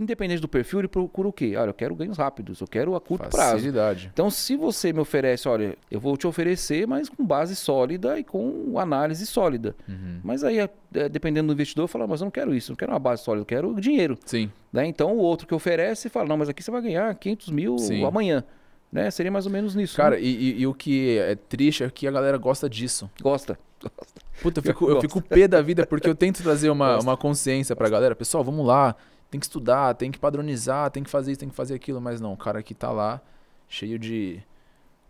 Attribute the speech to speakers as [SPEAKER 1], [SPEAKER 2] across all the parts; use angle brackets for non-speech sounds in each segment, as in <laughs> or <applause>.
[SPEAKER 1] independente do perfil, ele procura o quê? Olha, eu quero ganhos rápidos, eu quero a curto
[SPEAKER 2] Facilidade.
[SPEAKER 1] prazo. Então, se você me oferece, olha, eu vou te oferecer, mas com base sólida e com análise sólida.
[SPEAKER 2] Uhum.
[SPEAKER 1] Mas aí, é, dependendo do investidor, fala, mas eu não quero isso, não quero uma base sólida, eu quero dinheiro.
[SPEAKER 2] Sim.
[SPEAKER 1] Né? Então, o outro que oferece fala, não, mas aqui você vai ganhar 500 mil
[SPEAKER 2] Sim.
[SPEAKER 1] amanhã. Né? Seria mais ou menos nisso.
[SPEAKER 2] Cara,
[SPEAKER 1] né?
[SPEAKER 2] e, e- e o que é triste é que a galera gosta disso.
[SPEAKER 1] Gosta.
[SPEAKER 2] Puta, eu
[SPEAKER 1] Eu <laughs>
[SPEAKER 2] fico, eu
[SPEAKER 1] gosto.
[SPEAKER 2] fico pé da vida porque eu tento trazer uma, uma consciência pra galera. Pessoal, vamos lá, tem que estudar, tem que padronizar, tem que fazer isso, tem que fazer aquilo. Mas não, o cara que tá lá, cheio de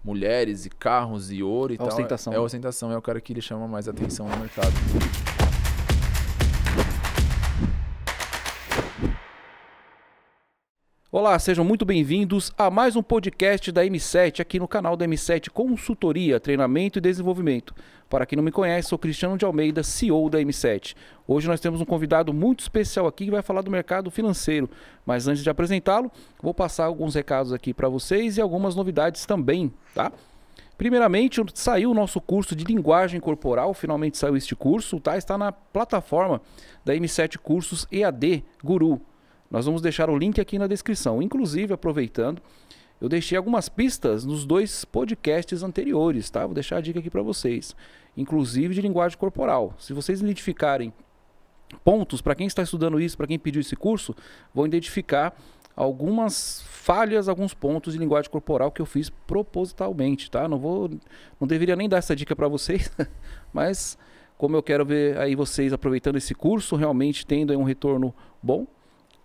[SPEAKER 2] mulheres e carros e ouro e tal.
[SPEAKER 1] Ostentação.
[SPEAKER 2] É, é ostentação, é o cara que ele chama mais atenção no mercado.
[SPEAKER 1] Olá, sejam muito bem-vindos a mais um podcast da M7 aqui no canal da M7 Consultoria, Treinamento e Desenvolvimento. Para quem não me conhece, sou Cristiano de Almeida, CEO da M7. Hoje nós temos um convidado muito especial aqui que vai falar do mercado financeiro. Mas antes de apresentá-lo, vou passar alguns recados aqui para vocês e algumas novidades também, tá? Primeiramente, saiu o nosso curso de linguagem corporal, finalmente saiu este curso, tá? Está na plataforma da M7 Cursos EAD Guru. Nós vamos deixar o link aqui na descrição. Inclusive, aproveitando, eu deixei algumas pistas nos dois podcasts anteriores, tá? Vou deixar a dica aqui para vocês, inclusive de linguagem corporal. Se vocês identificarem pontos para quem está estudando isso, para quem pediu esse curso, vão identificar algumas falhas, alguns pontos de linguagem corporal que eu fiz propositalmente, tá? Não vou, não deveria nem dar essa dica para vocês, <laughs> mas como eu quero ver aí vocês aproveitando esse curso, realmente tendo um retorno bom,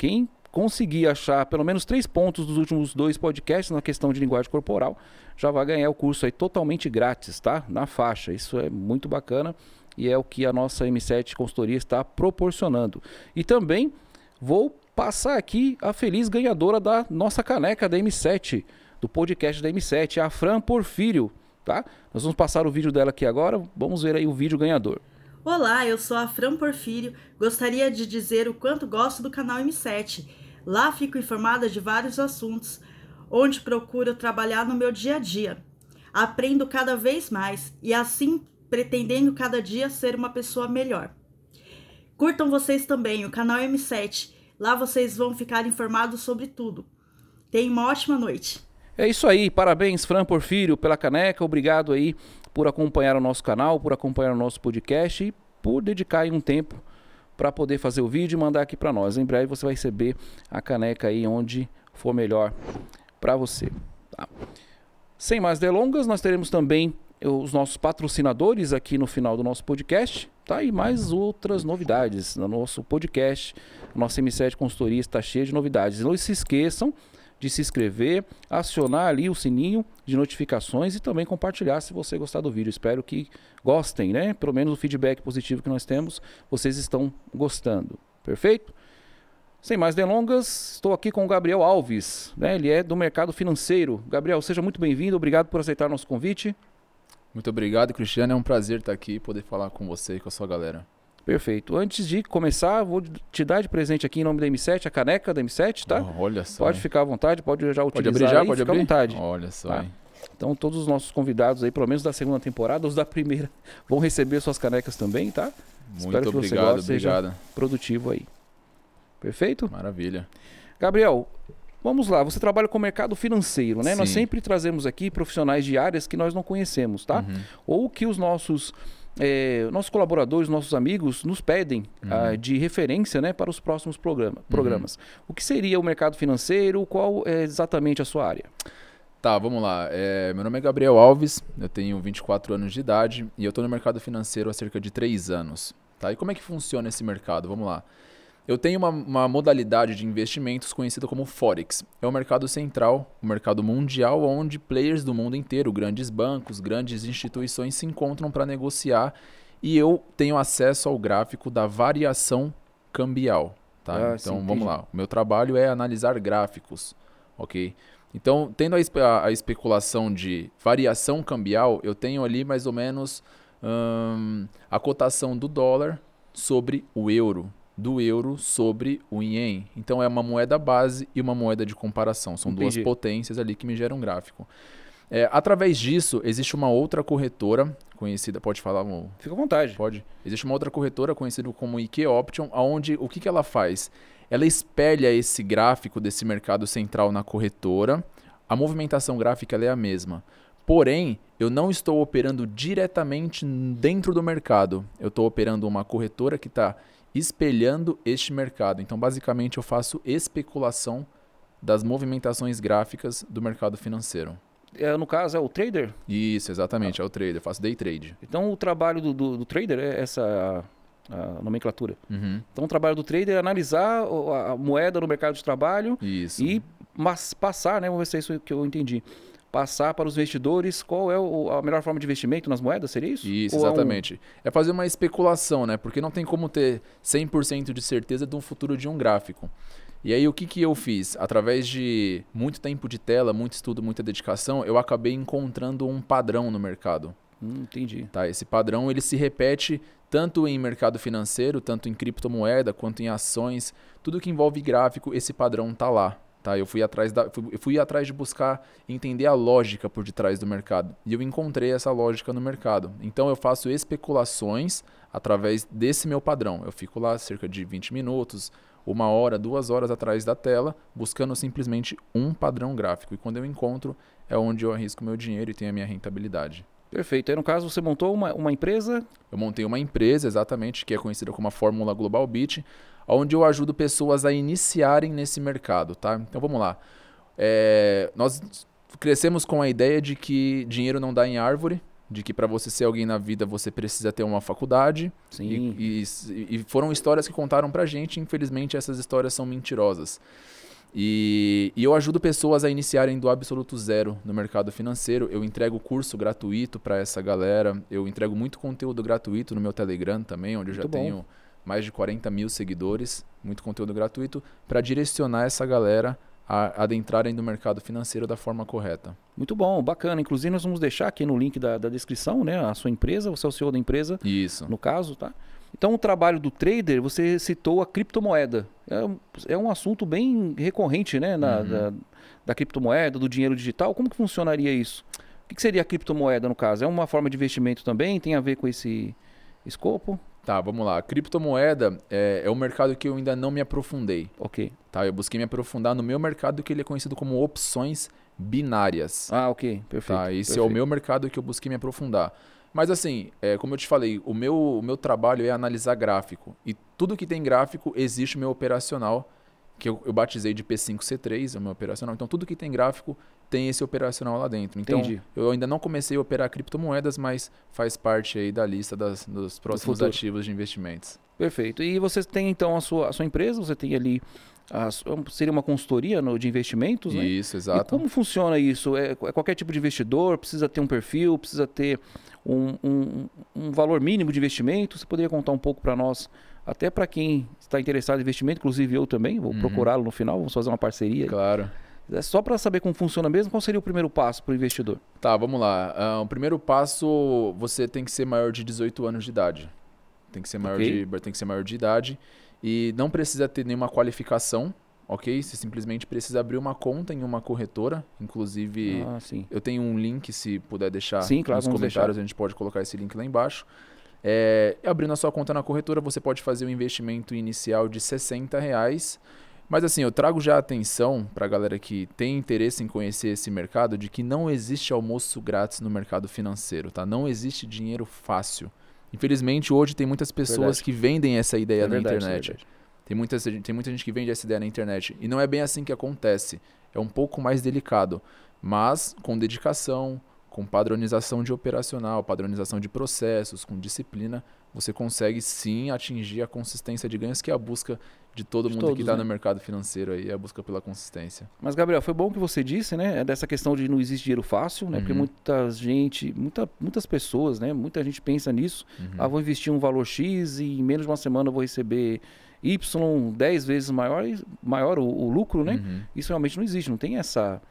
[SPEAKER 1] quem conseguir achar pelo menos três pontos dos últimos dois podcasts na questão de linguagem corporal, já vai ganhar o curso aí totalmente grátis, tá? Na faixa. Isso é muito bacana e é o que a nossa M7 Consultoria está proporcionando. E também vou passar aqui a feliz ganhadora da nossa caneca da M7, do podcast da M7, a Fran Porfírio, tá? Nós vamos passar o vídeo dela aqui agora, vamos ver aí o vídeo ganhador.
[SPEAKER 3] Olá, eu sou a Fran Porfírio. Gostaria de dizer o quanto gosto do canal M7. Lá fico informada de vários assuntos, onde procuro trabalhar no meu dia a dia. Aprendo cada vez mais e assim pretendendo cada dia ser uma pessoa melhor. Curtam vocês também o canal M7. Lá vocês vão ficar informados sobre tudo. Tenham uma ótima noite.
[SPEAKER 1] É isso aí, parabéns Fran Porfírio pela caneca, obrigado aí por acompanhar o nosso canal, por acompanhar o nosso podcast e por dedicar um tempo para poder fazer o vídeo e mandar aqui para nós. Em breve você vai receber a caneca aí onde for melhor para você. tá? Sem mais delongas, nós teremos também os nossos patrocinadores aqui no final do nosso podcast, tá? E mais outras novidades no nosso podcast. Nossa M7 Consultoria está cheia de novidades. Não se esqueçam de se inscrever, acionar ali o sininho de notificações e também compartilhar se você gostar do vídeo. Espero que gostem, né? Pelo menos o feedback positivo que nós temos, vocês estão gostando. Perfeito? Sem mais delongas, estou aqui com o Gabriel Alves, né? Ele é do mercado financeiro. Gabriel, seja muito bem-vindo, obrigado por aceitar nosso convite.
[SPEAKER 2] Muito obrigado, Cristiano. É um prazer estar aqui e poder falar com você e com a sua galera.
[SPEAKER 1] Perfeito. Antes de começar, vou te dar de presente aqui em nome da M7, a caneca da M7, tá?
[SPEAKER 2] Oh, olha só.
[SPEAKER 1] Pode
[SPEAKER 2] hein?
[SPEAKER 1] ficar à vontade, pode já
[SPEAKER 2] Pode
[SPEAKER 1] utilizar
[SPEAKER 2] abrir já?
[SPEAKER 1] aí,
[SPEAKER 2] Pode
[SPEAKER 1] fica
[SPEAKER 2] abrir?
[SPEAKER 1] à vontade.
[SPEAKER 2] Olha só.
[SPEAKER 1] Tá. Então todos os nossos convidados aí, pelo menos da segunda temporada, os da primeira, vão receber suas canecas também, tá? Espero
[SPEAKER 2] Muito
[SPEAKER 1] que você
[SPEAKER 2] obrigado,
[SPEAKER 1] goste, seja-
[SPEAKER 2] obrigado.
[SPEAKER 1] Produtivo aí. Perfeito?
[SPEAKER 2] Maravilha.
[SPEAKER 1] Gabriel, vamos lá. Você trabalha com o mercado financeiro, né? Nós
[SPEAKER 2] Sim.
[SPEAKER 1] sempre trazemos aqui profissionais de áreas que nós não conhecemos, tá?
[SPEAKER 2] Uhum.
[SPEAKER 1] Ou que os nossos eh, nossos colaboradores, nossos amigos nos pedem ah,
[SPEAKER 2] Uhum.
[SPEAKER 1] de referência, né, para os próximos programa, programas. O que seria o mercado financeiro? Qual é exatamente a sua área?
[SPEAKER 2] Tá, vamos lá. É, meu nome é Gabriel Alves, eu tenho 24 anos de idade e eu estou no mercado financeiro há cerca de 3 anos. Tá? E como é que funciona esse mercado? Vamos lá. Eu tenho uma, uma modalidade de investimentos conhecida como Forex. É o mercado central, o mercado mundial, onde players do mundo inteiro, grandes bancos, grandes instituições se encontram para negociar e eu tenho acesso ao gráfico da variação cambial. Tá?
[SPEAKER 1] Ah, sim,
[SPEAKER 2] então vamos
[SPEAKER 1] entendi.
[SPEAKER 2] lá. O meu trabalho é analisar gráficos, ok? Então, tendo a, espe- a especulação de variação cambial, eu tenho ali mais ou menos hum, a cotação do dólar sobre o euro, do euro sobre o ien. Então, é uma moeda base e uma moeda de comparação. São duas
[SPEAKER 1] Entendi.
[SPEAKER 2] potências ali que me geram um gráfico. É, através disso, existe uma outra corretora conhecida, pode falar, amor?
[SPEAKER 1] Fica à vontade.
[SPEAKER 2] Pode. Existe uma outra corretora conhecida como IK Option, onde o que, que ela faz? ela espelha esse gráfico desse mercado central na corretora. A movimentação gráfica é a mesma. Porém, eu não estou operando diretamente dentro do mercado. Eu estou operando uma corretora que está espelhando este mercado. Então, basicamente, eu faço especulação das movimentações gráficas do mercado financeiro.
[SPEAKER 1] É, no caso, é o trader?
[SPEAKER 2] Isso, exatamente, é o trader. Eu faço day trade.
[SPEAKER 1] Então, o trabalho do, do, do trader é essa a nomenclatura.
[SPEAKER 2] Uhum.
[SPEAKER 1] Então, o trabalho do trader é analisar a moeda no mercado de trabalho
[SPEAKER 2] Isso.
[SPEAKER 1] e mas, passar, né? Vamos ver se é isso que eu entendi. Passar para os investidores qual é o- a melhor forma de investimento nas moedas, seria isso?
[SPEAKER 2] Isso,
[SPEAKER 1] Ou é um-
[SPEAKER 2] exatamente. É fazer uma especulação, né? Porque não tem como ter 100% de certeza de um futuro de um gráfico. E aí, o que, que eu fiz? Através de muito tempo de tela, muito estudo, muita dedicação, eu acabei encontrando um padrão no mercado.
[SPEAKER 1] Hum, entendi.
[SPEAKER 2] Tá? Esse padrão ele se repete tanto em mercado financeiro, tanto em criptomoeda, quanto em ações. Tudo que envolve gráfico, esse padrão tá lá. Tá? Eu, fui atrás da, fui, eu fui atrás de buscar entender a lógica por detrás do mercado. E eu encontrei essa lógica no mercado. Então eu faço especulações através desse meu padrão. Eu fico lá cerca de 20 minutos, uma hora, duas horas atrás da tela, buscando simplesmente um padrão gráfico. E quando eu encontro, é onde eu arrisco meu dinheiro e tenho a minha rentabilidade.
[SPEAKER 1] Perfeito. Aí, no caso, você montou uma, uma empresa.
[SPEAKER 2] Eu montei uma empresa, exatamente, que é conhecida como a Fórmula Global Beat, onde eu ajudo pessoas a iniciarem nesse mercado, tá? Então vamos lá. É, nós crescemos com a ideia de que dinheiro não dá em árvore, de que para você ser alguém na vida você precisa ter uma faculdade.
[SPEAKER 1] Sim.
[SPEAKER 2] E, e- e foram histórias que contaram pra gente, infelizmente essas histórias são mentirosas. E, e eu ajudo pessoas a iniciarem do absoluto zero no mercado financeiro. Eu entrego curso gratuito para essa galera. Eu entrego muito conteúdo gratuito no meu Telegram também, onde eu já
[SPEAKER 1] bom.
[SPEAKER 2] tenho mais de 40 mil seguidores. Muito conteúdo gratuito para direcionar essa galera a adentrarem no mercado financeiro da forma correta.
[SPEAKER 1] Muito bom, bacana. Inclusive, nós vamos deixar aqui no link da, da descrição, né? A sua empresa, você é o CEO da empresa,
[SPEAKER 2] Isso.
[SPEAKER 1] no caso, tá? Então, o trabalho do trader, você citou a criptomoeda. É, um- é um assunto bem recorrente, né? Na,
[SPEAKER 2] Uhum.
[SPEAKER 1] da, da criptomoeda, do dinheiro digital. Como que funcionaria isso? O que, que seria a criptomoeda, no caso? É uma forma de investimento também? Tem a ver com esse escopo?
[SPEAKER 2] Tá, vamos lá. Criptomoeda é, é um mercado que eu ainda não me aprofundei.
[SPEAKER 1] Ok.
[SPEAKER 2] Tá, eu busquei me aprofundar no meu mercado que ele é conhecido como opções binárias.
[SPEAKER 1] Ah, ok. Perfeito.
[SPEAKER 2] tá, esse é
[SPEAKER 1] perfeito.
[SPEAKER 2] o meu mercado que eu busquei me aprofundar. Mas assim, é, como eu te falei, o meu, o meu trabalho é analisar gráfico. E tudo que tem gráfico existe o meu operacional, que eu, eu batizei de P5C3, é o meu operacional. Então tudo que tem gráfico tem esse operacional lá dentro. Então
[SPEAKER 1] Entendi.
[SPEAKER 2] eu ainda não comecei a operar criptomoedas, mas faz parte aí da lista das, dos próximos
[SPEAKER 1] futuro.
[SPEAKER 2] ativos de investimentos.
[SPEAKER 1] Perfeito. E você tem então a sua, a sua empresa, você tem ali. a seria uma consultoria no- de investimentos, né?
[SPEAKER 2] Isso,
[SPEAKER 1] E
[SPEAKER 2] exato.
[SPEAKER 1] como funciona isso? É, é qualquer tipo de investidor? Precisa ter um perfil? Precisa ter um, um- um valor mínimo de investimento? Você poderia contar um pouco para nós, até para quem está interessado em investimento, inclusive eu também, vou
[SPEAKER 2] Uhum.
[SPEAKER 1] procurá-lo no final, vamos fazer uma parceria. aí.
[SPEAKER 2] Claro.
[SPEAKER 1] É só para saber como funciona mesmo, qual seria o primeiro passo para o investidor?
[SPEAKER 2] Tá, vamos lá. Ah, o primeiro passo, você tem que ser maior de 18 anos de idade. Tem que ser maior,
[SPEAKER 1] Ok.
[SPEAKER 2] de, tem que ser maior de idade. E não precisa ter nenhuma qualificação, ok? Você simplesmente precisa abrir uma conta em uma corretora. Inclusive,
[SPEAKER 1] Ah,
[SPEAKER 2] eu tenho um link, se puder deixar
[SPEAKER 1] Sim, claro,
[SPEAKER 2] nos comentários, a gente pode colocar esse link lá embaixo. É, abrindo a sua conta na corretora, você pode fazer um investimento inicial de 60 reais. Mas assim, eu trago já atenção para a galera que tem interesse em conhecer esse mercado de que não existe almoço grátis no mercado financeiro, tá? Não existe dinheiro fácil. Infelizmente, hoje tem muitas pessoas
[SPEAKER 1] Verdade.
[SPEAKER 2] que vendem essa ideia
[SPEAKER 1] É
[SPEAKER 2] na
[SPEAKER 1] verdade, é
[SPEAKER 2] internet.
[SPEAKER 1] verdade.
[SPEAKER 2] Tem muita, tem muita gente que vende essa ideia na internet. E não é bem assim que acontece. É um pouco mais delicado. Mas com dedicação, com padronização de operacional, padronização de processos, com disciplina, você consegue sim atingir a consistência de ganhos, que é a busca de todo
[SPEAKER 1] De
[SPEAKER 2] mundo que
[SPEAKER 1] todos,
[SPEAKER 2] está
[SPEAKER 1] né?
[SPEAKER 2] no mercado financeiro aí, a busca pela consistência.
[SPEAKER 1] Mas, Gabriel, foi bom que você disse, né? É dessa questão de não existe dinheiro fácil, né? Porque
[SPEAKER 2] Uhum.
[SPEAKER 1] muita gente, muita, muitas pessoas, né? Muita gente pensa nisso.
[SPEAKER 2] Uhum.
[SPEAKER 1] Ah, vou investir um valor X e em menos de uma semana eu vou receber Y 10 vezes maior, maior o, o lucro, né?
[SPEAKER 2] Uhum.
[SPEAKER 1] Isso realmente não existe, não tem essa.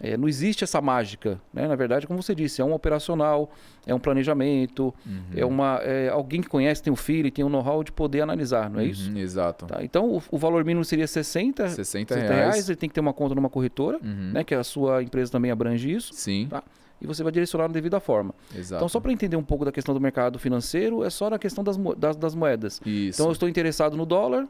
[SPEAKER 1] É, não existe essa mágica, né? Na verdade, como você disse, é um operacional, é um planejamento,
[SPEAKER 2] Uhum.
[SPEAKER 1] é uma é alguém que conhece, tem o feeling, tem o know-how de poder analisar, não é isso?
[SPEAKER 2] Uhum, Exato.
[SPEAKER 1] Tá, então, o, o valor mínimo seria 60,
[SPEAKER 2] 60
[SPEAKER 1] 60
[SPEAKER 2] reais.
[SPEAKER 1] reais, ele tem que ter uma conta numa corretora,
[SPEAKER 2] Uhum.
[SPEAKER 1] né? Que a sua empresa também abrange isso,
[SPEAKER 2] Sim,
[SPEAKER 1] Tá. e você vai direcionar da devida forma.
[SPEAKER 2] exato.
[SPEAKER 1] Então, só para entender um pouco da questão do mercado financeiro, é só na questão das, das, das moedas.
[SPEAKER 2] Isso.
[SPEAKER 1] Então eu estou interessado no dólar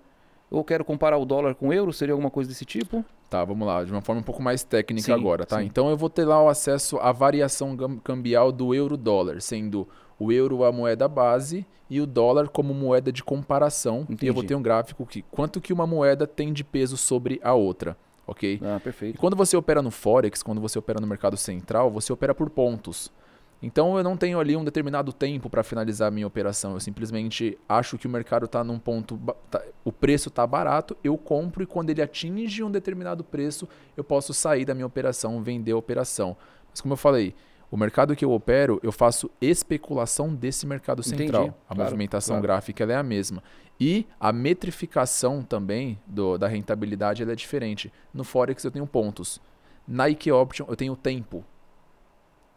[SPEAKER 1] ou quero comparar o dólar com o euro, seria alguma coisa desse tipo?
[SPEAKER 2] Tá, vamos lá, de uma forma um pouco mais técnica
[SPEAKER 1] Sim,
[SPEAKER 2] agora, tá?
[SPEAKER 1] sim.
[SPEAKER 2] Então eu vou ter lá o acesso à variação cambial do euro-dólar, sendo o euro a moeda base e o dólar como moeda de comparação. E eu vou
[SPEAKER 1] Entendi.
[SPEAKER 2] ter um gráfico que quanto que uma moeda tem de peso sobre a outra, ok?
[SPEAKER 1] Ah,
[SPEAKER 2] E
[SPEAKER 1] perfeito.
[SPEAKER 2] quando você opera no Forex, quando você opera no mercado central, você opera por pontos. Então eu não tenho ali um determinado tempo para finalizar a minha operação. Eu simplesmente acho que o mercado está num ponto. tá- o preço está barato, eu compro e quando ele atinge um determinado preço, eu posso sair da minha operação, vender a operação. Mas como eu falei, o mercado que eu opero, eu faço especulação desse mercado
[SPEAKER 1] Entendi,
[SPEAKER 2] central. A
[SPEAKER 1] claro,
[SPEAKER 2] movimentação
[SPEAKER 1] claro.
[SPEAKER 2] gráfica é a mesma. E a metrificação também do- da rentabilidade é diferente. No Forex eu tenho pontos. Na Ike Option eu tenho tempo.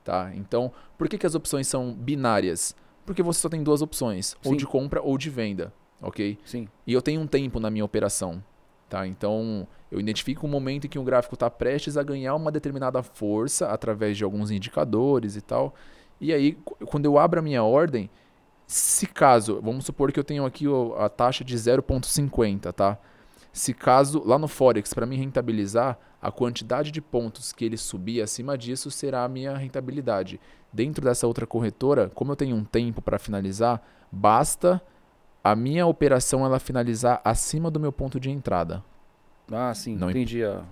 [SPEAKER 2] Tá? Então, por que, que as opções são binárias? Porque você só tem duas opções, ou
[SPEAKER 1] Sim.
[SPEAKER 2] de compra ou de venda, ok?
[SPEAKER 1] Sim.
[SPEAKER 2] E eu tenho um tempo na minha operação, tá? Então, eu identifico um momento em que o gráfico está prestes a ganhar uma determinada força através de alguns indicadores e tal. E aí, qu- quando eu abro a minha ordem, se caso, vamos supor que eu tenho aqui a taxa de 0,50, tá? Se caso lá no Forex, para mim rentabilizar, a quantidade de pontos que ele subir acima disso será a minha rentabilidade. Dentro dessa outra corretora, como eu tenho um tempo para finalizar, basta a minha operação ela finalizar acima do meu ponto de entrada.
[SPEAKER 1] Ah, sim,
[SPEAKER 2] Não imp-
[SPEAKER 1] entendi. a-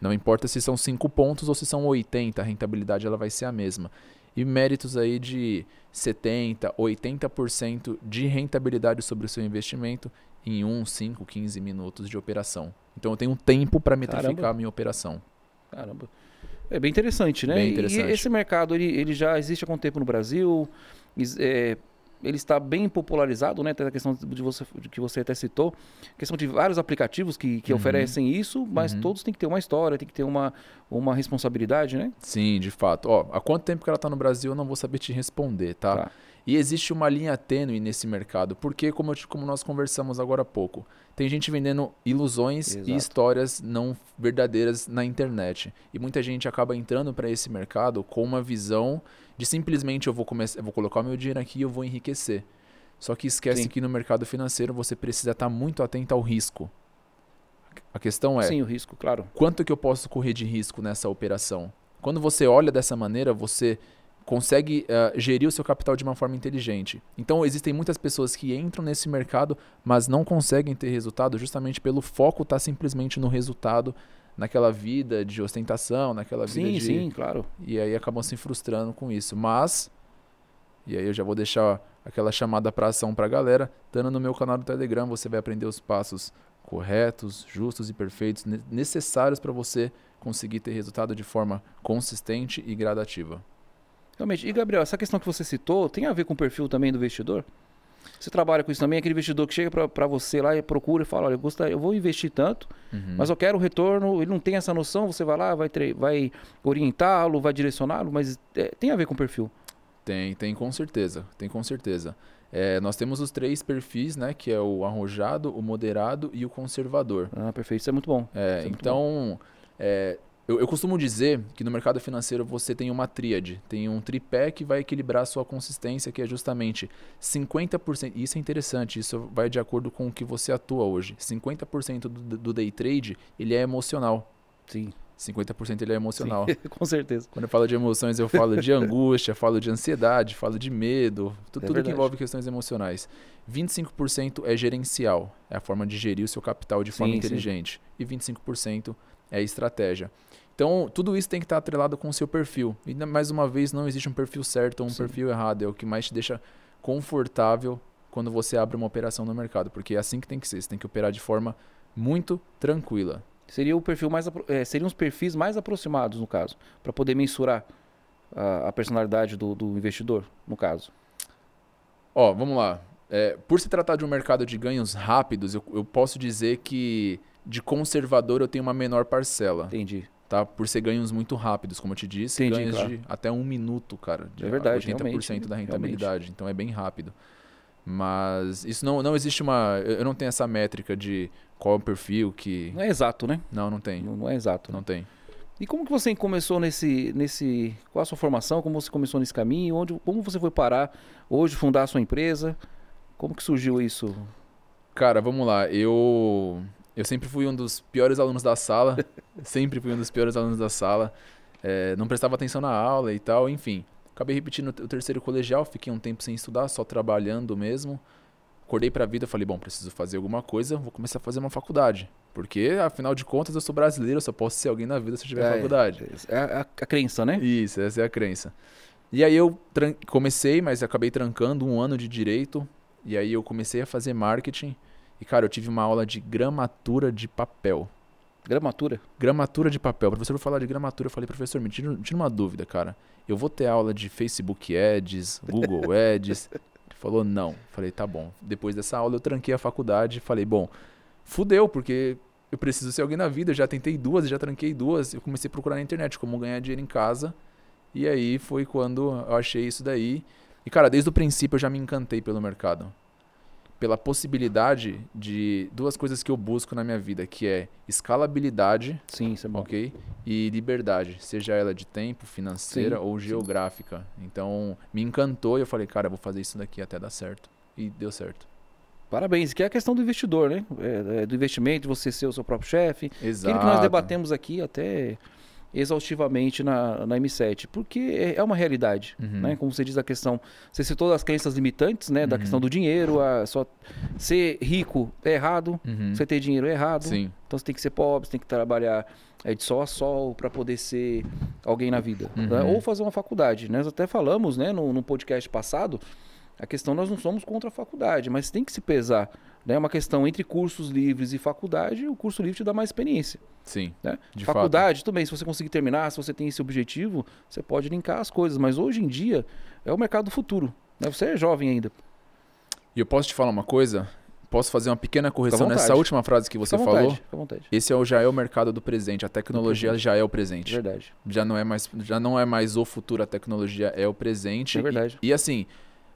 [SPEAKER 2] Não importa se são 5 pontos ou se são 80, a rentabilidade ela vai ser a mesma. E méritos aí de 70, 80% de rentabilidade sobre o seu investimento em 1, 5, 15 minutos de operação. Então eu tenho um tempo para metrificar
[SPEAKER 1] Caramba.
[SPEAKER 2] a minha operação.
[SPEAKER 1] Caramba. É bem interessante, né?
[SPEAKER 2] Bem interessante.
[SPEAKER 1] E esse mercado, ele, ele já existe há quanto tempo no Brasil? É, ele está bem popularizado, né? Tem a questão de você, que você até citou, questão de vários aplicativos que, que
[SPEAKER 2] Uhum.
[SPEAKER 1] oferecem isso, mas
[SPEAKER 2] Uhum.
[SPEAKER 1] todos têm que ter uma história, tem que ter uma, uma responsabilidade, né?
[SPEAKER 2] Sim, de fato. Ó, há quanto tempo que ela está no Brasil eu não vou saber te responder, tá?
[SPEAKER 1] Tá.
[SPEAKER 2] E existe uma linha tênue nesse mercado, porque como, eu como nós conversamos agora há pouco, tem gente vendendo ilusões
[SPEAKER 1] Exato.
[SPEAKER 2] e histórias não verdadeiras na internet. E muita gente acaba entrando para esse mercado com uma visão de simplesmente eu vou começar, eu vou colocar o meu dinheiro aqui e eu vou enriquecer. Só que esquece
[SPEAKER 1] Sim.
[SPEAKER 2] que no mercado financeiro você precisa estar muito atento ao risco. A questão é,
[SPEAKER 1] Sim, o risco, claro.
[SPEAKER 2] quanto que eu posso correr de risco nessa operação? Quando você olha dessa maneira, você consegue eh, gerir o seu capital de uma forma inteligente. Então, existem muitas pessoas que entram nesse mercado, mas não conseguem ter resultado justamente pelo foco estar simplesmente no resultado, naquela vida de ostentação, naquela vida
[SPEAKER 1] Sim,
[SPEAKER 2] de...
[SPEAKER 1] sim, claro.
[SPEAKER 2] E aí acabam se frustrando com isso. Mas, e aí eu já vou deixar aquela chamada para ação para a galera, estando no meu canal do Telegram, você vai aprender os passos corretos, justos e perfeitos ne- necessários para você conseguir ter resultado de forma consistente e gradativa.
[SPEAKER 1] Realmente. E, Gabriel, essa questão que você citou tem a ver com o perfil também do investidor? Você trabalha com isso também? Aquele investidor que chega para você lá e procura e fala, olha, eu, gostaria, eu vou investir tanto,
[SPEAKER 2] Uhum.
[SPEAKER 1] mas eu quero o retorno, ele não tem essa noção, você vai lá, vai, vai orientá-lo, vai direcioná-lo, mas é, tem a ver com o perfil.
[SPEAKER 2] Tem, tem com certeza, tem com certeza. É, nós temos os três perfis, né, que é o arrojado, o moderado e o conservador.
[SPEAKER 1] Ah, perfeito, isso é muito bom.
[SPEAKER 2] É,
[SPEAKER 1] é muito
[SPEAKER 2] então, é, eu, eu costumo dizer que no mercado financeiro você tem uma tríade, tem um tripé que vai equilibrar a sua consistência, que é justamente 50%. E isso é interessante, isso vai de acordo com o que você atua hoje. 50% do, do day trade, ele é emocional.
[SPEAKER 1] Sim,
[SPEAKER 2] 50% ele é emocional. <laughs>
[SPEAKER 1] com certeza.
[SPEAKER 2] Quando eu falo de emoções, eu falo de <laughs> angústia, falo de ansiedade, falo de medo, tu-
[SPEAKER 1] É
[SPEAKER 2] tudo que envolve questões emocionais. 25% é gerencial, é a forma de gerir o seu capital de forma
[SPEAKER 1] Sim, sim.
[SPEAKER 2] inteligente. E 25% é estratégia. Então, tudo isso tem que estar atrelado com o seu perfil. E, mais uma vez, não existe um perfil certo ou um
[SPEAKER 1] Sim.
[SPEAKER 2] perfil errado. É o que mais te deixa confortável quando você abre uma operação no mercado. Porque é assim que tem que ser. Você tem que operar de forma muito tranquila.
[SPEAKER 1] Seria o perfil mais é, seriam os perfis mais aproximados no caso, para poder mensurar a, a personalidade do, do investidor, no caso.
[SPEAKER 2] Ó, vamos lá. É, por se tratar de um mercado de ganhos rápidos, eu, eu posso dizer que de conservador eu tenho uma menor parcela,
[SPEAKER 1] Entendi.
[SPEAKER 2] Tá? Por ser ganhos muito rápidos, como eu te disse,
[SPEAKER 1] Entendi,
[SPEAKER 2] ganhos
[SPEAKER 1] claro.
[SPEAKER 2] de até um minuto, cara. De
[SPEAKER 1] É verdade,
[SPEAKER 2] 80%
[SPEAKER 1] realmente,
[SPEAKER 2] da rentabilidade, então é bem rápido. Mas isso não, não existe uma... Eu não tenho essa métrica de qual é o perfil que...
[SPEAKER 1] Não é exato, né?
[SPEAKER 2] Não, não tem.
[SPEAKER 1] Não, não é exato. né?
[SPEAKER 2] Não tem.
[SPEAKER 1] E como que você começou nesse, nesse, qual a sua formação? Como você começou nesse caminho? Onde, como você foi parar hoje fundar a sua empresa? Como que surgiu isso?
[SPEAKER 2] Cara, vamos lá. Eu eu sempre fui um dos piores alunos da sala. <laughs> sempre fui um dos piores alunos da sala. É, não prestava atenção na aula e tal, enfim. Acabei repetindo o terceiro colegial, fiquei um tempo sem estudar, só trabalhando mesmo. Acordei pra vida, falei, bom, preciso fazer alguma coisa, vou começar a fazer uma faculdade. Porque, afinal de contas, eu sou brasileiro, eu só posso ser alguém na vida se eu tiver
[SPEAKER 1] É,
[SPEAKER 2] faculdade.
[SPEAKER 1] É a, a- crença, né?
[SPEAKER 2] Isso, essa é a crença. E aí eu comecei, mas acabei trancando um ano de direito. E aí eu comecei a fazer marketing. E, cara, eu tive uma aula de gramatura de papel.
[SPEAKER 1] Gramatura.
[SPEAKER 2] Gramatura de papel. O professor foi falar de gramatura. Eu falei, professor, me tira, tira uma dúvida, cara. Eu vou ter aula de Facebook Ads, Google <laughs> Ads. Ele falou, não. Falei, tá bom. Depois dessa aula eu tranquei a faculdade. Falei, bom, fudeu, porque eu preciso ser alguém na vida. Eu já tentei duas, já tranquei duas. Eu comecei a procurar na internet como ganhar dinheiro em casa. E aí foi quando eu achei isso daí. E, cara, desde o princípio eu já me encantei pelo mercado. Pela possibilidade de duas coisas que eu busco na minha vida, que é escalabilidade
[SPEAKER 1] Sim, isso é bom.
[SPEAKER 2] ok? E liberdade, seja ela de tempo, financeira
[SPEAKER 1] Sim,
[SPEAKER 2] ou
[SPEAKER 1] sim.
[SPEAKER 2] geográfica. Então, me encantou e eu falei, cara, eu vou fazer isso daqui até dar certo. E deu certo.
[SPEAKER 1] Parabéns, que é a questão do investidor, né? É, é, do investimento, você ser o seu próprio chefe.
[SPEAKER 2] Exato.
[SPEAKER 1] Aquilo que nós debatemos aqui até exaustivamente na, na M7, porque é, é uma realidade,
[SPEAKER 2] Uhum.
[SPEAKER 1] né? Como você diz a questão, você citou as crenças limitantes, né? Da
[SPEAKER 2] Uhum.
[SPEAKER 1] questão do dinheiro, a só ser rico é errado,
[SPEAKER 2] Uhum.
[SPEAKER 1] você ter dinheiro é errado,
[SPEAKER 2] Sim.
[SPEAKER 1] então você tem que ser pobre, você tem que trabalhar é, de sol a sol para poder ser alguém na vida, né?
[SPEAKER 2] Uhum.
[SPEAKER 1] ou fazer uma faculdade. Nós até falamos, né? No, no podcast passado, a questão nós não somos contra a faculdade, mas tem que se pesar. É uma questão entre cursos livres e faculdade, o curso livre te dá mais experiência.
[SPEAKER 2] Sim.
[SPEAKER 1] Né?
[SPEAKER 2] De
[SPEAKER 1] Faculdade, tudo bem, se você conseguir terminar, se você tem esse objetivo, você pode linkar as coisas, mas hoje em dia é o mercado do futuro. Né? Você é jovem ainda.
[SPEAKER 2] E eu posso te falar uma coisa? Posso fazer uma pequena correção nessa última frase que você
[SPEAKER 1] vontade,
[SPEAKER 2] falou?
[SPEAKER 1] Fica à vontade.
[SPEAKER 2] Esse é o, já é o mercado do presente. A tecnologia já é o presente.
[SPEAKER 1] Verdade.
[SPEAKER 2] Já não é mais, já não é mais o futuro. A tecnologia é o presente.
[SPEAKER 1] É verdade.
[SPEAKER 2] E, e assim,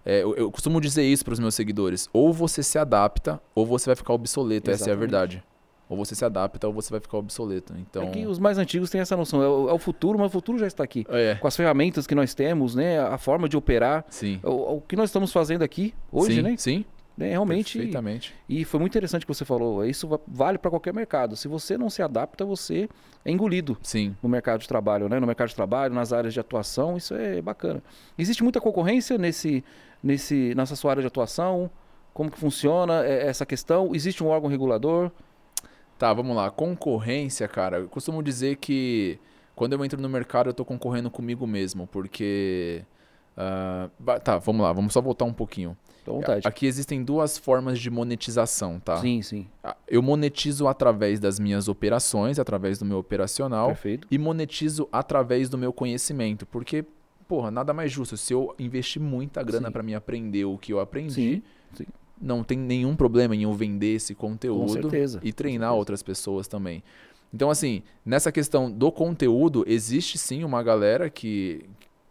[SPEAKER 2] é, eu, eu costumo dizer isso para os meus seguidores: ou você se adapta, ou você vai ficar obsoleto. Essa é a
[SPEAKER 1] Exatamente.
[SPEAKER 2] verdade. Ou você se adapta, ou você vai ficar obsoleto. Então.
[SPEAKER 1] É que os mais antigos têm essa noção. É o, é o futuro, mas o futuro já está aqui.
[SPEAKER 2] É,
[SPEAKER 1] Com as ferramentas que nós temos, né? A forma de operar.
[SPEAKER 2] sim.
[SPEAKER 1] O, o que nós estamos fazendo aqui hoje,
[SPEAKER 2] sim,
[SPEAKER 1] né?
[SPEAKER 2] Sim,
[SPEAKER 1] É realmente.
[SPEAKER 2] perfeitamente.
[SPEAKER 1] E foi muito interessante o que você falou. Isso va- vale para qualquer mercado. Se você não se adapta, você é engolido
[SPEAKER 2] Sim.
[SPEAKER 1] no mercado de trabalho, né? No mercado de trabalho, nas áreas de atuação, isso é bacana. Existe muita concorrência nesse, nesse, nessa sua área de atuação? Como que funciona é, essa questão? Existe um órgão regulador?
[SPEAKER 2] Tá, vamos lá. Concorrência, cara. Eu costumo dizer que quando eu entro no mercado, eu tô concorrendo comigo mesmo, porque. va- tá, vamos lá, vamos só voltar um pouquinho.
[SPEAKER 1] Fica à vontade.
[SPEAKER 2] Aqui existem duas formas de monetização, tá?
[SPEAKER 1] Sim, sim.
[SPEAKER 2] Ah, Eu monetizo através das minhas operações, através do meu operacional,
[SPEAKER 1] Perfeito.
[SPEAKER 2] e monetizo através do meu conhecimento, porque, porra, nada mais justo. Se eu investir muita grana
[SPEAKER 1] Sim.
[SPEAKER 2] para me aprender o que eu aprendi,
[SPEAKER 1] Sim, sim.
[SPEAKER 2] não tem nenhum problema em eu vender esse conteúdo e treinar outras pessoas também. Então, assim, nessa questão do conteúdo, existe sim uma galera que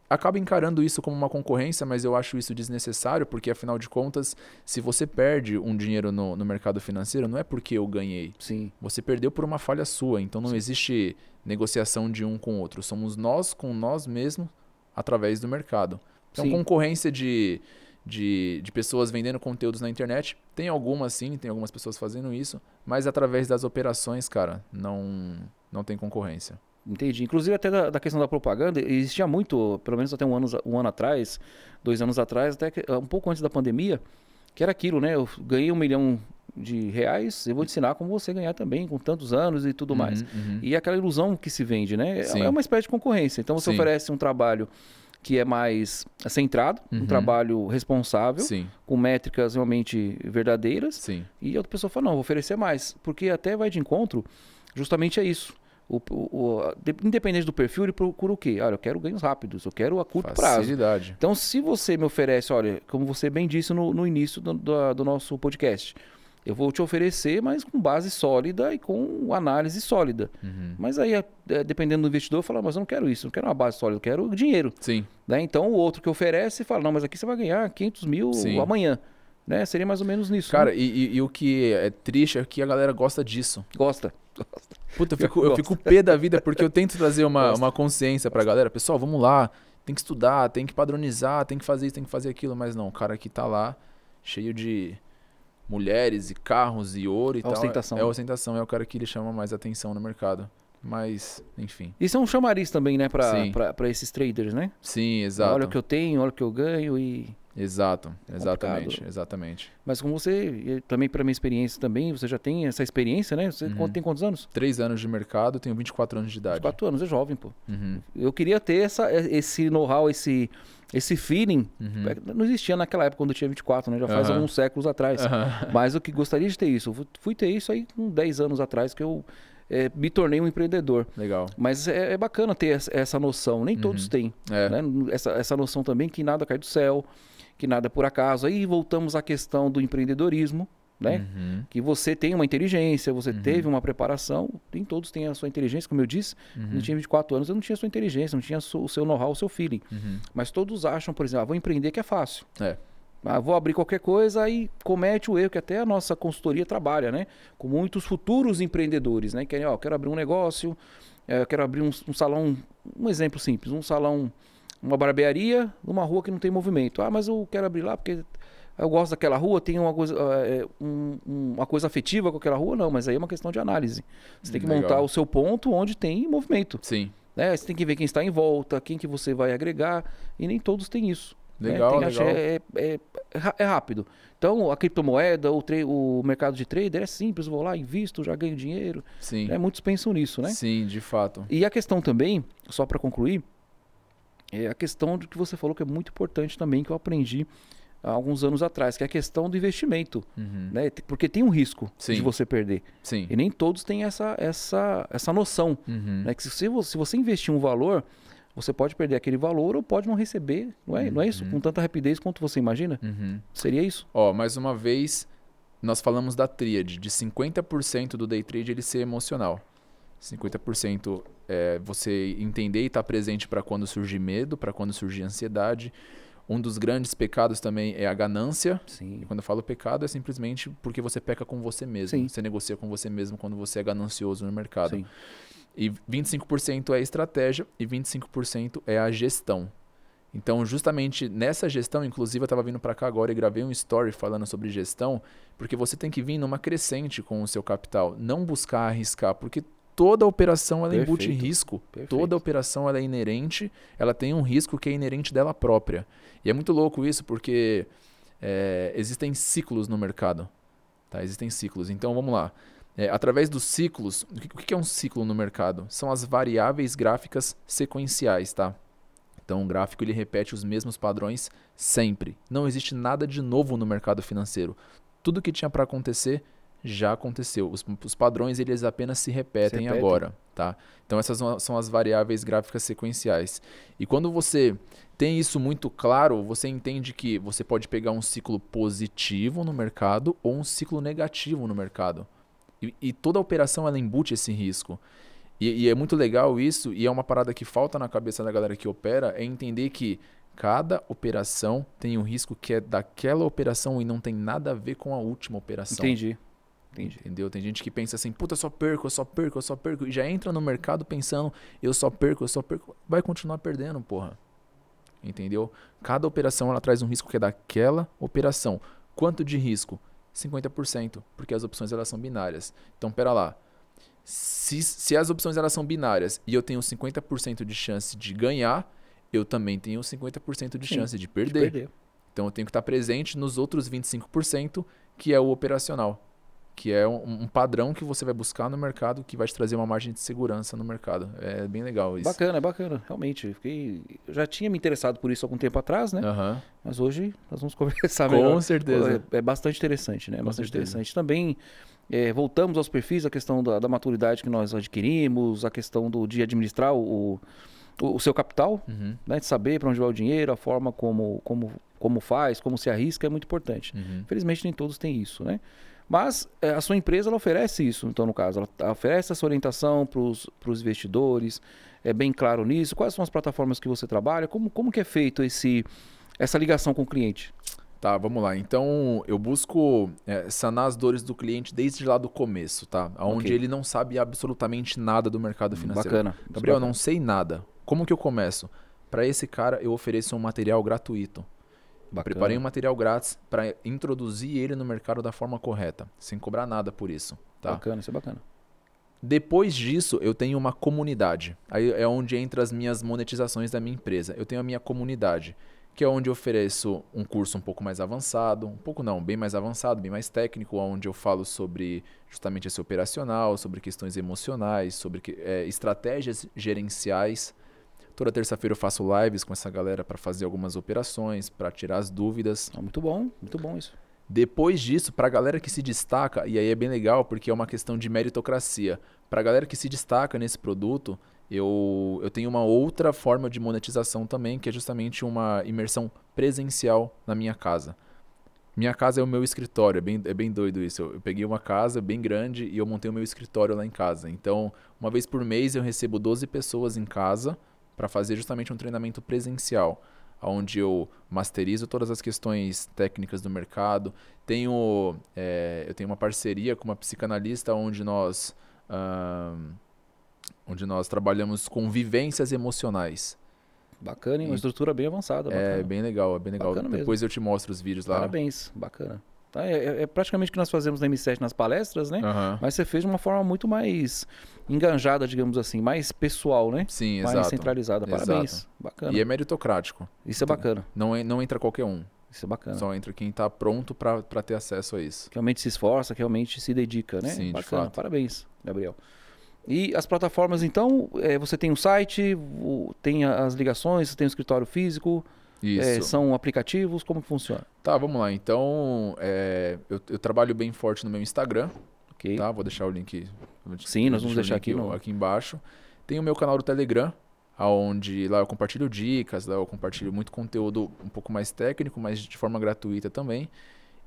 [SPEAKER 2] acaba encarando isso como uma concorrência, mas eu acho isso desnecessário, porque afinal de contas, se você perde um dinheiro no, no mercado financeiro, não é porque eu ganhei.
[SPEAKER 1] Sim.
[SPEAKER 2] Você perdeu por uma falha sua, então não existe negociação de um com o outro. Somos nós com nós mesmos através do mercado. Então,
[SPEAKER 1] Sim.
[SPEAKER 2] concorrência de, de, de pessoas vendendo conteúdos na internet, tem algumas sim, tem algumas pessoas fazendo isso, mas através das operações, cara, não, não tem concorrência.
[SPEAKER 1] Entendi. Inclusive, até da, da questão da propaganda, existia muito, pelo menos até um ano, um ano atrás, dois anos atrás, até que- um pouco antes da pandemia, que era aquilo, né? Eu ganhei um milhão de reais, eu vou te ensinar como você ganhar também, com tantos anos e tudo mais.
[SPEAKER 2] Uhum, uhum.
[SPEAKER 1] E aquela ilusão que se vende, né? É-
[SPEAKER 2] Sim.
[SPEAKER 1] É uma espécie de concorrência. Então você
[SPEAKER 2] Sim.
[SPEAKER 1] oferece um trabalho que é mais centrado, um
[SPEAKER 2] Uhum.
[SPEAKER 1] trabalho responsável,
[SPEAKER 2] Sim,
[SPEAKER 1] com métricas realmente verdadeiras,
[SPEAKER 2] sim.
[SPEAKER 1] e a outra pessoa fala, não, vou oferecer mais. Porque até vai de encontro, justamente é isso. O, o- o- de- independente do perfil, ele procura o quê? Olha, eu quero ganhos rápidos, eu quero a curto prazo.
[SPEAKER 2] Facilidade.
[SPEAKER 1] Então, se você me oferece, olha, como você bem disse no, no início do, do- do nosso podcast, eu vou te oferecer, mas com base sólida e com análise sólida.
[SPEAKER 2] Uhum.
[SPEAKER 1] Mas aí, é, dependendo do investidor, fala, mas eu não quero isso, não quero uma base sólida, eu quero dinheiro.
[SPEAKER 2] Sim,
[SPEAKER 1] Né? Então, o outro que oferece fala, não, mas aqui você vai ganhar 500 mil
[SPEAKER 2] Sim.
[SPEAKER 1] amanhã. Né? Seria mais ou menos nisso.
[SPEAKER 2] cara,
[SPEAKER 1] né?
[SPEAKER 2] e, e- e o que é triste é que a galera gosta disso.
[SPEAKER 1] Gosta.
[SPEAKER 2] Puta, eu <laughs> fico, eu fico pé da vida porque eu tento trazer uma,
[SPEAKER 1] Gosto.
[SPEAKER 2] uma consciência pra galera. Pessoal, vamos lá, tem que estudar, tem que padronizar, tem que fazer isso, tem que fazer aquilo, mas não, o cara que tá lá, cheio de mulheres e carros e ouro e
[SPEAKER 1] A
[SPEAKER 2] tal.
[SPEAKER 1] ostentação.
[SPEAKER 2] É, a ostentação, é o cara que ele chama mais atenção no mercado. Mas, enfim.
[SPEAKER 1] Isso é um chamariz também, né, pra esses traders, né?
[SPEAKER 2] Sim, exato.
[SPEAKER 1] Olha o que eu tenho, olha o que eu ganho e...
[SPEAKER 2] Exato,
[SPEAKER 1] É
[SPEAKER 2] exatamente,
[SPEAKER 1] complicado.
[SPEAKER 2] exatamente.
[SPEAKER 1] Mas como você, e também pra minha experiência também, você já tem essa experiência, né? Você
[SPEAKER 2] Uhum.
[SPEAKER 1] tem quantos anos?
[SPEAKER 2] Três anos de mercado, tenho 24 anos de idade.
[SPEAKER 1] Quatro anos, é jovem, pô.
[SPEAKER 2] Uhum,
[SPEAKER 1] Eu queria ter essa, esse know-how, esse, esse feeling.
[SPEAKER 2] uhum.
[SPEAKER 1] É, Não existia naquela época quando eu tinha 24, né? Já faz
[SPEAKER 2] Aham.
[SPEAKER 1] alguns séculos atrás.
[SPEAKER 2] Aham.
[SPEAKER 1] Mas eu que gostaria de ter isso. Eu fui- ter isso aí com 10 anos atrás que eu é, me tornei um empreendedor.
[SPEAKER 2] Legal.
[SPEAKER 1] Mas é, é bacana ter essa, essa noção. Nem todos
[SPEAKER 2] Uhum.
[SPEAKER 1] têm.
[SPEAKER 2] É.
[SPEAKER 1] né? Essa, essa noção também que nada cai do céu, que nada é por acaso. Aí voltamos à questão do empreendedorismo, né?
[SPEAKER 2] Uhum,
[SPEAKER 1] Que você tem uma inteligência, você
[SPEAKER 2] Uhum.
[SPEAKER 1] teve uma preparação. Nem todos têm a sua inteligência, como eu disse.
[SPEAKER 2] uhum,
[SPEAKER 1] Eu tinha 24 anos, eu não tinha a sua inteligência, não tinha o seu know-how, o seu feeling.
[SPEAKER 2] uhum.
[SPEAKER 1] Mas todos acham, por exemplo, ah, vou empreender que é fácil.
[SPEAKER 2] É.
[SPEAKER 1] Ah, vou abrir qualquer coisa e comete o erro que até a nossa consultoria trabalha, né? Com muitos futuros empreendedores, né? Que, ó, quero abrir um negócio, eu quero abrir um, um salão, um exemplo simples, um salão, uma barbearia numa rua que não tem movimento. Ah, mas eu quero abrir lá porque eu gosto daquela rua, tem uma coisa, eh, um- um- uma coisa afetiva com aquela rua, não, mas aí é uma questão de análise. Você tem que
[SPEAKER 2] Legal.
[SPEAKER 1] montar o seu ponto onde tem movimento.
[SPEAKER 2] Sim.
[SPEAKER 1] Né? Você tem que ver quem está em volta, quem que você vai agregar, e nem todos têm isso. né?
[SPEAKER 2] Legal,
[SPEAKER 1] Tem,
[SPEAKER 2] legal.
[SPEAKER 1] É, é- é é rápido. Então, a criptomoeda, o, o mercado de trader é simples, vou lá, invisto, já ganho dinheiro.
[SPEAKER 2] Sim.
[SPEAKER 1] Né? Muitos pensam nisso, né?
[SPEAKER 2] Sim, de fato.
[SPEAKER 1] E a questão também, só para concluir, é a questão do que você falou que é muito importante também, que eu aprendi alguns anos atrás, que é a questão do investimento,
[SPEAKER 2] Uhum.
[SPEAKER 1] né? Porque tem um risco
[SPEAKER 2] Sim.
[SPEAKER 1] de você perder.
[SPEAKER 2] Sim.
[SPEAKER 1] E nem todos têm essa, essa, essa noção
[SPEAKER 2] Uhum.
[SPEAKER 1] né? Que se você, se você investir um valor, você pode perder aquele valor ou pode não receber, não é, não é isso?
[SPEAKER 2] Uhum.
[SPEAKER 1] Com tanta rapidez quanto você imagina?
[SPEAKER 2] Uhum.
[SPEAKER 1] Seria isso?
[SPEAKER 2] Ó, mais uma vez, nós falamos da tríade, de 50% do day trade ele ser emocional. 50% é você entender e estar presente para quando surgir medo, para quando surgir ansiedade. Um dos grandes pecados também é a ganância.
[SPEAKER 1] Sim.
[SPEAKER 2] E quando eu falo pecado é simplesmente porque você peca com você mesmo.
[SPEAKER 1] Sim.
[SPEAKER 2] Você negocia com você mesmo quando você é ganancioso no mercado.
[SPEAKER 1] Sim.
[SPEAKER 2] E 25% é estratégia e 25% é a gestão. Então, justamente nessa gestão, inclusive eu estava vindo para cá agora e gravei um story falando sobre gestão, porque você tem que vir numa crescente com o seu capital, não buscar arriscar, porque toda operação ela embute
[SPEAKER 1] Perfeito.
[SPEAKER 2] risco.
[SPEAKER 1] Perfeito.
[SPEAKER 2] Toda operação ela é inerente, ela tem um risco que é inerente dela própria. E é muito louco isso, porque é, existem ciclos no mercado. Tá? Existem ciclos. Então vamos lá. É, através dos ciclos, o que, o que é um ciclo no mercado? São as variáveis gráficas sequenciais, tá? Então o gráfico ele repete os mesmos padrões sempre. Não existe nada de novo no mercado financeiro. Tudo que tinha para acontecer já aconteceu. Os, os padrões eles apenas se repetem,
[SPEAKER 1] repetem.
[SPEAKER 2] agora, tá? Então essas são- são as variáveis gráficas sequenciais. E quando você tem isso muito claro, você entende que você pode pegar um ciclo positivo no mercado ou um ciclo negativo no mercado. E, e toda operação ela embute esse risco. E, e é muito legal isso, e é uma parada que falta na cabeça da galera que opera, é entender que cada operação tem um risco que é daquela operação e não tem nada a ver com a última operação.
[SPEAKER 1] Entendi. Entendi.
[SPEAKER 2] Entendeu? Tem gente que pensa assim, puta, eu só perco, eu só perco, eu só perco. E já entra no mercado pensando, eu só perco, eu só perco. Vai continuar perdendo, porra. Entendeu? Cada operação ela traz um risco que é daquela operação. Quanto de risco? 50%, porque as opções elas são binárias. Então, pera lá. Se, se as opções elas são binárias e eu tenho 50% de chance de ganhar, eu também tenho 50% de
[SPEAKER 1] Sim,
[SPEAKER 2] chance de
[SPEAKER 1] De
[SPEAKER 2] perder.
[SPEAKER 1] perder.
[SPEAKER 2] Então eu tenho que estar presente nos outros 25%, que é o operacional, que é um, um padrão que você vai buscar no mercado que vai te trazer uma margem de segurança no mercado. É bem legal isso.
[SPEAKER 1] Bacana, é bacana. Realmente. eu Fiquei... eu já tinha me interessado por isso algum tempo atrás, né?
[SPEAKER 2] Aham.
[SPEAKER 1] Mas hoje nós vamos <laughs> conversar melhor.
[SPEAKER 2] Com certeza.
[SPEAKER 1] É, é bastante interessante, né?
[SPEAKER 2] Com
[SPEAKER 1] bastante
[SPEAKER 2] certeza.
[SPEAKER 1] interessante. Também é, voltamos aos perfis, a questão da, da maturidade que nós adquirimos, a questão do, de administrar o, o, o seu capital,
[SPEAKER 2] Uhum.
[SPEAKER 1] né? De saber para onde vai o dinheiro, a forma como, como, como faz, como se arrisca é muito importante.
[SPEAKER 2] Uhum.
[SPEAKER 1] Infelizmente nem todos têm isso, né? Mas é, a sua empresa ela oferece isso, então no caso, ela oferece essa orientação para os investidores, é bem claro nisso. Quais são as plataformas que você trabalha? Como, como que é feito esse, essa ligação com o cliente?
[SPEAKER 2] Tá, vamos lá. Então, eu busco é, sanar as dores do cliente desde lá do começo, tá? Onde
[SPEAKER 1] Ok.
[SPEAKER 2] ele não sabe absolutamente nada do mercado financeiro.
[SPEAKER 1] Bacana.
[SPEAKER 2] Gabriel, eu não sei nada. Como que eu começo? Para esse cara, eu ofereço um material gratuito. Eu preparei um material grátis para introduzir ele no mercado da forma correta, sem cobrar nada por isso. Tá?
[SPEAKER 1] Bacana, isso é bacana.
[SPEAKER 2] Depois disso, eu tenho uma comunidade. Aí é onde entra as minhas monetizações da minha empresa. Eu tenho a minha comunidade, que é onde eu ofereço um curso um pouco mais avançado, um pouco não, bem mais avançado, bem mais técnico, onde eu falo sobre justamente esse operacional, sobre questões emocionais, sobre é, estratégias gerenciais. Toda terça-feira eu faço lives com essa galera para fazer algumas operações, para tirar as dúvidas.
[SPEAKER 1] Ah, muito bom, muito bom isso.
[SPEAKER 2] Depois disso, para a galera que se destaca, e aí é bem legal porque é uma questão de meritocracia. Para a galera que se destaca nesse produto, eu, eu tenho uma outra forma de monetização também, que é justamente uma imersão presencial na minha casa. Minha casa é o meu escritório, é bem, é bem doido isso. Eu, eu peguei uma casa bem grande e eu montei o meu escritório lá em casa. Então, uma vez por mês eu recebo 12 pessoas em casa para fazer justamente um treinamento presencial onde eu masterizo todas as questões técnicas do mercado. Tenho, é, eu tenho uma parceria com uma psicanalista onde nós, onde nós trabalhamos com vivências emocionais.
[SPEAKER 1] Bacana, hein? Uma estrutura bem avançada.
[SPEAKER 2] É bacana. É bem legal, é bem legal. Bacana Depois mesmo. eu te mostro os vídeos lá.
[SPEAKER 1] Parabéns, bacana. Tá? É, é, é, praticamente o que nós fazemos na M7 nas palestras, né? Uhum. Mas você fez de uma forma muito mais enganjada, digamos assim, mais pessoal, né?
[SPEAKER 2] Sim,
[SPEAKER 1] mais
[SPEAKER 2] exato.
[SPEAKER 1] Mais centralizada. Parabéns.
[SPEAKER 2] Exato.
[SPEAKER 1] Bacana.
[SPEAKER 2] E é meritocrático.
[SPEAKER 1] Isso é bacana.
[SPEAKER 2] Não, não entra qualquer um.
[SPEAKER 1] Isso é bacana.
[SPEAKER 2] Só entra quem está pronto para ter acesso a isso.
[SPEAKER 1] Que realmente se esforça, que realmente se dedica, né?
[SPEAKER 2] Sim,
[SPEAKER 1] bacana.
[SPEAKER 2] de fato.
[SPEAKER 1] Parabéns, Gabriel. E as plataformas, então, é, você tem um site, o, tem as ligações, você tem um escritório físico. É, são aplicativos? Como funciona?
[SPEAKER 2] Tá, vamos lá. Então, é, eu, eu, trabalho bem forte no meu Instagram.
[SPEAKER 1] Ok.
[SPEAKER 2] Tá, vou deixar o link.
[SPEAKER 1] Sim, nós vamos deixar aqui,
[SPEAKER 2] no... aqui embaixo. Tem o meu canal do Telegram, onde lá eu compartilho dicas, lá eu compartilho muito conteúdo um pouco mais técnico, mas de forma gratuita também.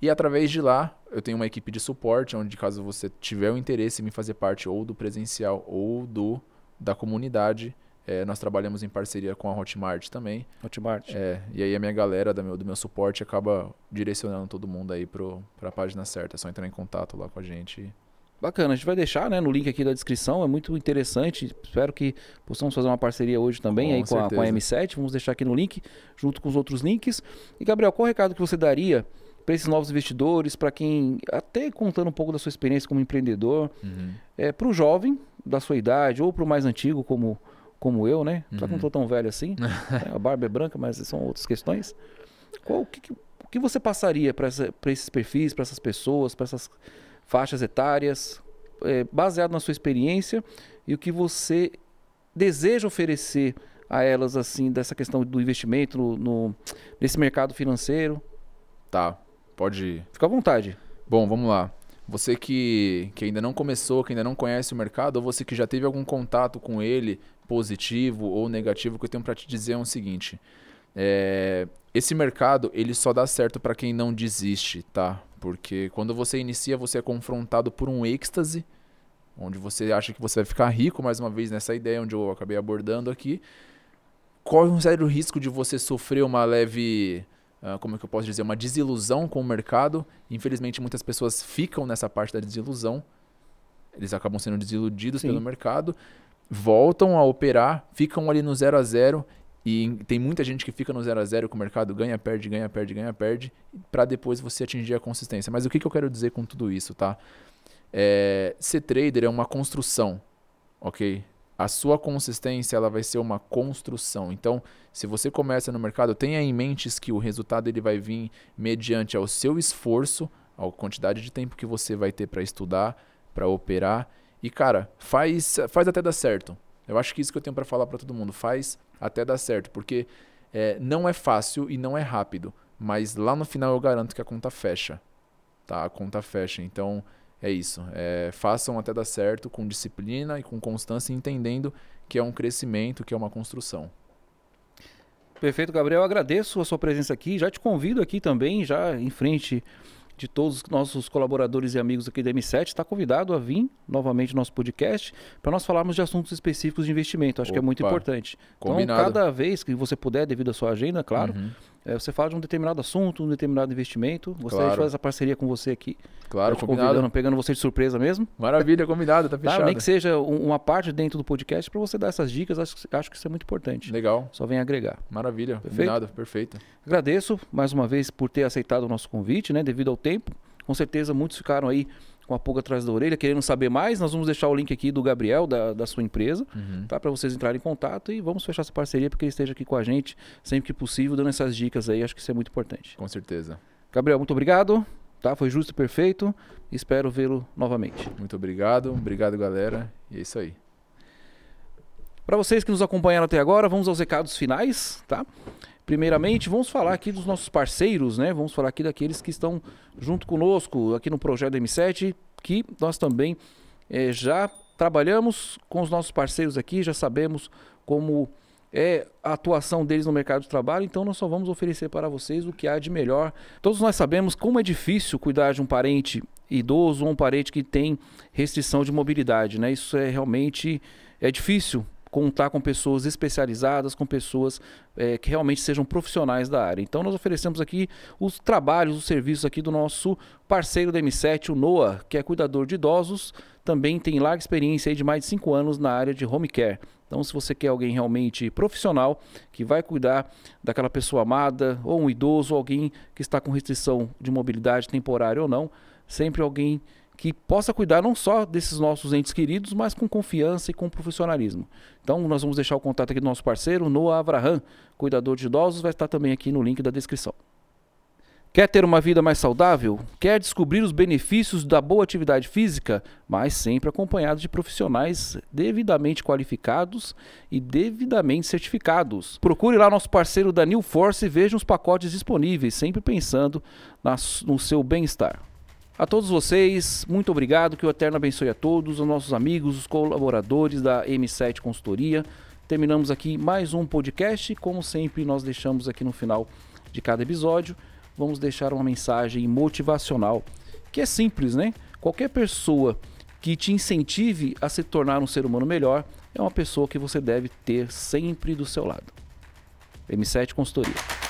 [SPEAKER 2] E através de lá, eu tenho uma equipe de suporte, onde caso você tiver o interesse em me fazer parte ou do presencial ou do da comunidade, é, nós trabalhamos em parceria com a Hotmart também.
[SPEAKER 1] Hotmart.
[SPEAKER 2] É, e aí a minha galera do meu, do meu suporte acaba direcionando todo mundo aí para a página certa. É só entrar em contato lá com a gente.
[SPEAKER 1] Bacana, a gente vai deixar né, no link aqui da descrição, é muito interessante. Espero que possamos fazer uma parceria hoje também com aí com a, com a, M7. Vamos deixar aqui no link, junto com os outros links. E Gabriel, qual o recado que você daria para esses novos investidores, para quem, até contando um pouco da sua experiência como empreendedor,
[SPEAKER 2] uhum.
[SPEAKER 1] é, para o jovem da sua idade ou para o mais antigo, como como eu, né? Uhum. Só que não tô tão velho assim. né? <laughs> A barba é branca, mas são outras questões. Qual, o, que, o que você passaria para esses perfis, para essas pessoas, para essas faixas etárias, é, baseado na sua experiência e o que você deseja oferecer a elas, assim, dessa questão do investimento no, no nesse mercado financeiro?
[SPEAKER 2] Tá, pode ir.
[SPEAKER 1] Fica à vontade.
[SPEAKER 2] Bom, vamos lá. Você que, que ainda não começou, que ainda não conhece o mercado, ou você que já teve algum contato com ele, positivo ou negativo, o que eu tenho para te dizer é o seguinte: é, esse mercado ele só dá certo para quem não desiste, tá? Porque quando você inicia, você é confrontado por um êxtase, onde você acha que você vai ficar rico, mais uma vez nessa ideia onde eu acabei abordando aqui. Corre um sério risco de você sofrer uma leve, uh, como é que eu posso dizer, uma desilusão com o mercado. Infelizmente, muitas pessoas ficam nessa parte da desilusão. Eles acabam sendo desiludidos Sim. pelo mercado voltam a operar, ficam ali no 0 a 0 e tem muita gente que fica no 0 a 0 com o mercado ganha, perde, ganha, perde, ganha, perde, para depois você atingir a consistência. Mas o que, que eu quero dizer com tudo isso, tá? É, ser trader é uma construção, ok? A sua consistência ela vai ser uma construção. Então, se você começa no mercado, tenha em mente que o resultado ele vai vir mediante ao seu esforço, a quantidade de tempo que você vai ter para estudar, para operar e, cara, faz, faz até dar certo. Eu acho que isso que eu tenho para falar para todo mundo. Faz até dar certo. Porque é, não é fácil e não é rápido. Mas lá no final eu garanto que a conta fecha. Tá? A conta fecha. Então é isso. É, façam até dar certo com disciplina e com constância, entendendo que é um crescimento, que é uma construção.
[SPEAKER 1] Perfeito, Gabriel. Agradeço a sua presença aqui. Já te convido aqui também, já em frente de todos os nossos colaboradores e amigos aqui da M7, está convidado a vir novamente no nosso podcast para nós falarmos de assuntos específicos de investimento. Acho Opa, que é muito importante.
[SPEAKER 2] Combinado.
[SPEAKER 1] Então, cada vez que você puder, devido à sua agenda, claro, uhum. É, você fala de um determinado assunto, um determinado investimento. Gostaria
[SPEAKER 2] Claro.
[SPEAKER 1] de fazer essa parceria com você aqui.
[SPEAKER 2] Claro,
[SPEAKER 1] Tá convidando, pegando você de surpresa mesmo.
[SPEAKER 2] Maravilha, combinado, tá
[SPEAKER 1] Tá?
[SPEAKER 2] fechado.
[SPEAKER 1] Nem que seja um- uma parte dentro do podcast para você dar essas dicas. Acho, acho que isso é muito importante.
[SPEAKER 2] Legal,
[SPEAKER 1] Só vem agregar.
[SPEAKER 2] maravilha,
[SPEAKER 1] Perfeito?
[SPEAKER 2] combinado, perfeito.
[SPEAKER 1] Agradeço mais uma vez por ter aceitado o nosso convite, né? Devido ao tempo. Com certeza muitos ficaram aí com a pulga atrás da orelha, querendo saber mais. Nós vamos deixar o link aqui do Gabriel, da, da sua empresa,
[SPEAKER 2] Uhum.
[SPEAKER 1] tá? Para vocês entrarem em contato e vamos fechar essa parceria porque ele esteja aqui com a gente sempre que possível, dando essas dicas aí. Acho que isso é muito importante.
[SPEAKER 2] Com certeza.
[SPEAKER 1] Gabriel, muito obrigado. Tá? Foi justo e perfeito. Espero vê-lo novamente.
[SPEAKER 2] Muito obrigado, obrigado galera. E é isso aí.
[SPEAKER 1] Para vocês que nos acompanharam até agora, vamos aos recados finais, tá? Primeiramente, vamos falar aqui dos nossos parceiros, né? Vamos falar aqui daqueles que estão junto conosco aqui no projeto M7, que nós também eh, já trabalhamos com os nossos parceiros aqui, já sabemos como é a atuação deles no mercado de trabalho, então nós só vamos oferecer para vocês o que há de melhor. Todos nós sabemos como é difícil cuidar de um parente idoso ou um parente que tem restrição de mobilidade, né? Isso é realmente é difícil contar com pessoas especializadas, com pessoas eh, que realmente sejam profissionais da área. Então nós oferecemos aqui os trabalhos, os serviços aqui do nosso parceiro da M7, o Noah, que é cuidador de idosos, também tem larga experiência de mais de 5 anos na área de home care. Então se você quer alguém realmente profissional, que vai cuidar daquela pessoa amada, ou um idoso, ou alguém que está com restrição de mobilidade temporária ou não, sempre alguém que possa cuidar não só desses nossos entes queridos, mas com confiança e com profissionalismo. Então, nós vamos deixar o contato aqui do nosso parceiro, Noah Avraham, cuidador de idosos, vai estar também aqui no link da descrição. Quer ter uma vida mais saudável? Quer descobrir os benefícios da boa atividade física, mas sempre acompanhado de profissionais devidamente qualificados e devidamente certificados? Procure lá nosso parceiro da New Force e veja os pacotes disponíveis, sempre pensando no seu bem-estar. A todos vocês, muito obrigado, que o Eterno abençoe a todos, os nossos amigos, os colaboradores da M7 Consultoria. Terminamos aqui mais um podcast, como sempre nós deixamos aqui no final de cada episódio, vamos deixar uma mensagem motivacional, que é simples, né? Qualquer pessoa que te incentive a se tornar um ser humano melhor é uma pessoa que você deve ter sempre do seu lado. M7 Consultoria.